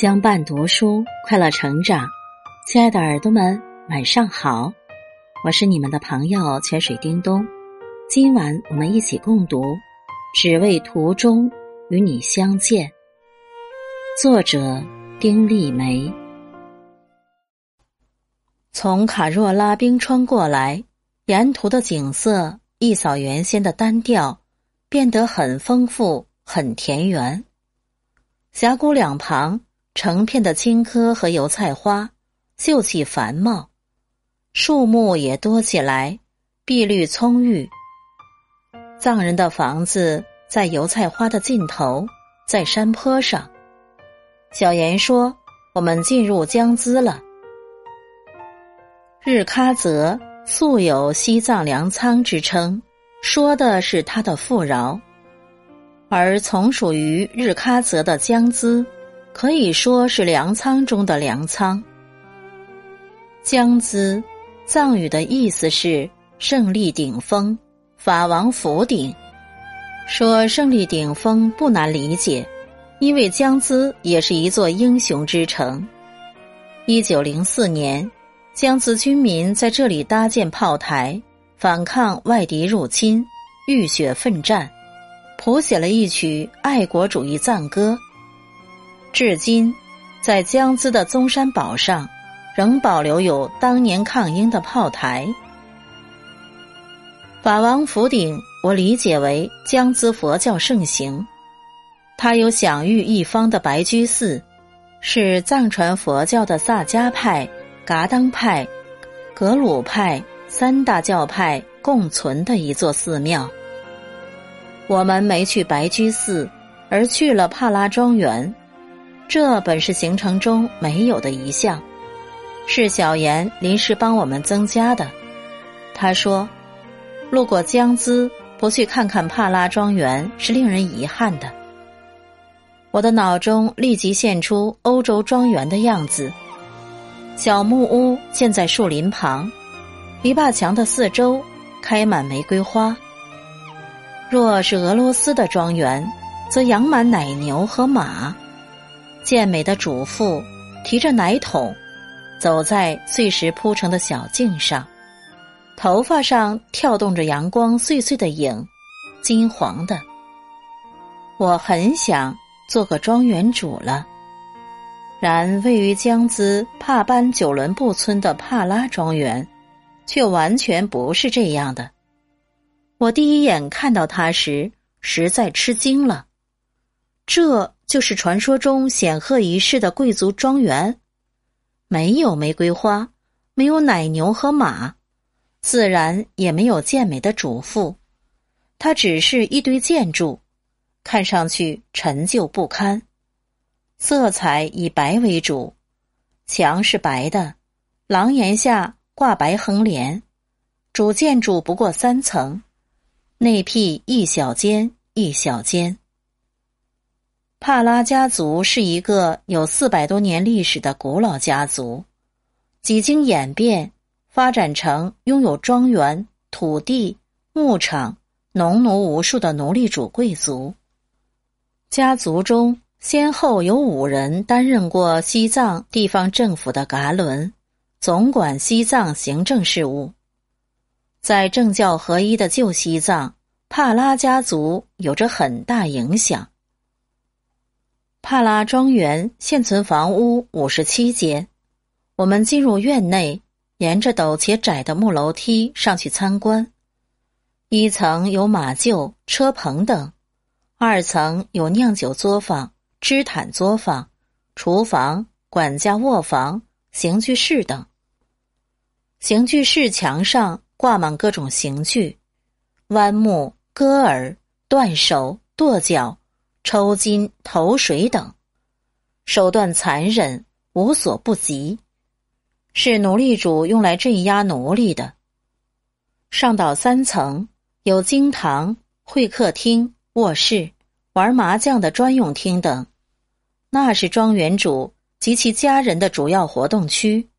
相伴读书，快乐成长。亲爱的耳朵们，晚上好！我是你们的朋友泉水叮咚。今晚我们一起共读《只为途中与你相见》，作者丁立梅。从卡若拉冰川过来，沿途的景色一扫原先的单调，变得很丰富、很田园。峡谷两旁。成片的青稞和油菜花，秀气繁茂，树木也多起来，碧绿葱郁。藏人的房子在油菜花的尽头，在山坡上。小严说：“我们进入江孜了。”日喀则素有西藏粮仓之称，说的是它的富饶，而从属于日喀则的江孜。可以说是粮仓中的粮仓。江孜，藏语的意思是胜利顶峰，法王府顶。说胜利顶峰不难理解，因为江孜也是一座英雄之城。一九零四年，江孜军民在这里搭建炮台，反抗外敌入侵，浴血奋战，谱写了一曲爱国主义赞歌。至今，在江孜的宗山堡上，仍保留有当年抗英的炮台。法王府顶，我理解为江孜佛教盛行，它有享誉一方的白居寺，是藏传佛教的萨迦派、噶当派、格鲁派三大教派共存的一座寺庙。我们没去白居寺，而去了帕拉庄园。这本是行程中没有的一项，是小严临时帮我们增加的。他说：“路过江孜，不去看看帕拉庄园是令人遗憾的。”我的脑中立即现出欧洲庄园的样子：小木屋建在树林旁，篱笆墙的四周开满玫瑰花。若是俄罗斯的庄园，则养满奶牛和马。健美的主妇提着奶桶，走在碎石铺成的小径上，头发上跳动着阳光碎碎的影，金黄的。我很想做个庄园主了。然位于江孜帕班九伦布村的帕拉庄园，却完全不是这样的。我第一眼看到它时，实在吃惊了。这。就是传说中显赫一世的贵族庄园，没有玫瑰花，没有奶牛和马，自然也没有健美的主妇，它只是一堆建筑，看上去陈旧不堪，色彩以白为主，墙是白的，廊檐下挂白横帘，主建筑不过三层，内辟一小间一小间。帕拉家族是一个有四百多年历史的古老家族，几经演变，发展成拥有庄园、土地、牧场、农奴无数的奴隶主贵族。家族中先后有五人担任过西藏地方政府的噶伦，总管西藏行政事务。在政教合一的旧西藏，帕拉家族有着很大影响。帕拉庄园现存房屋五十七间，我们进入院内，沿着陡且窄的木楼梯上去参观。一层有马厩、车棚等，二层有酿酒作坊、织毯作坊、厨房、管家卧房、刑具室等。刑具室墙上挂满各种刑具，弯木、割耳、断手、剁脚。抽筋、投水等，手段残忍，无所不及，是奴隶主用来镇压奴隶的。上到三层，有经堂、会客厅、卧室、玩麻将的专用厅等，那是庄园主及其家人的主要活动区。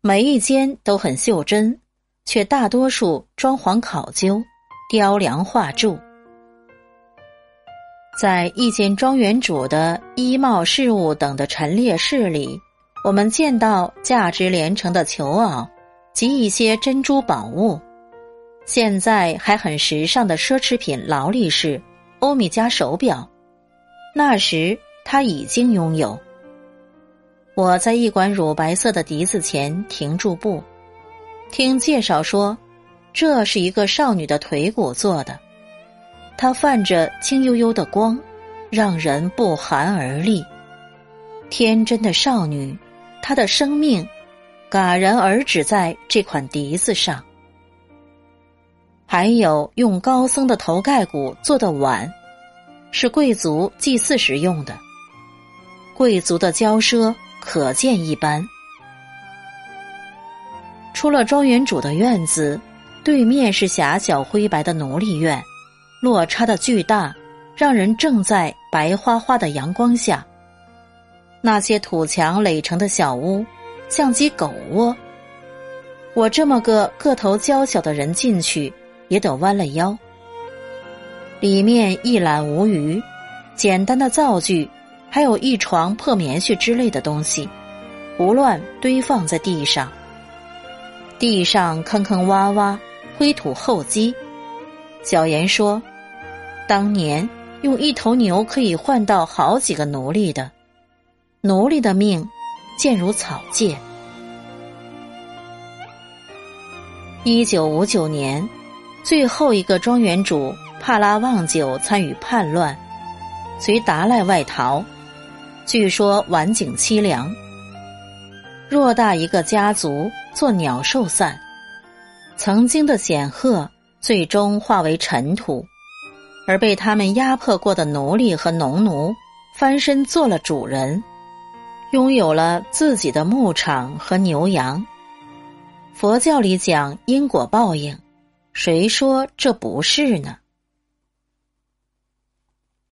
每一间都很袖珍，却大多数装潢考究、雕梁画柱。在一间庄园主的衣帽饰物等的陈列室里，我们见到价值连城的球袄及一些珍珠宝物。现在还很时尚的奢侈品劳力士、欧米茄手表，那时他已经拥有。我在一管乳白色的笛子前停住步，听介绍说，这是一个少女的腿骨做的。它泛着青幽幽的光，让人不寒而栗。天真的少女，她的生命戛然而止在这款笛子上。还有用高僧的头盖骨做的碗，是贵族祭祀时用的。贵族的骄奢可见一斑。出了庄园主的院子，对面是狭小灰白的奴隶院。落差的巨大，让人正在白花花的阳光下。那些土墙垒成的小屋，像极狗窝。我这么个个头娇小的人进去，也得弯了腰。里面一览无余，简单的灶具，还有一床破棉絮之类的东西，胡乱堆放在地上。地上坑坑洼洼，灰土厚积。小言说。当年用一头牛可以换到好几个奴隶的，奴隶的命贱如草芥。一九五九年，最后一个庄园主帕拉旺久参与叛乱，随达赖外逃，据说晚景凄凉。偌大一个家族作鸟兽散，曾经的显赫最终化为尘土。而被他们压迫过的奴隶和农奴，翻身做了主人，拥有了自己的牧场和牛羊。佛教里讲因果报应，谁说这不是呢？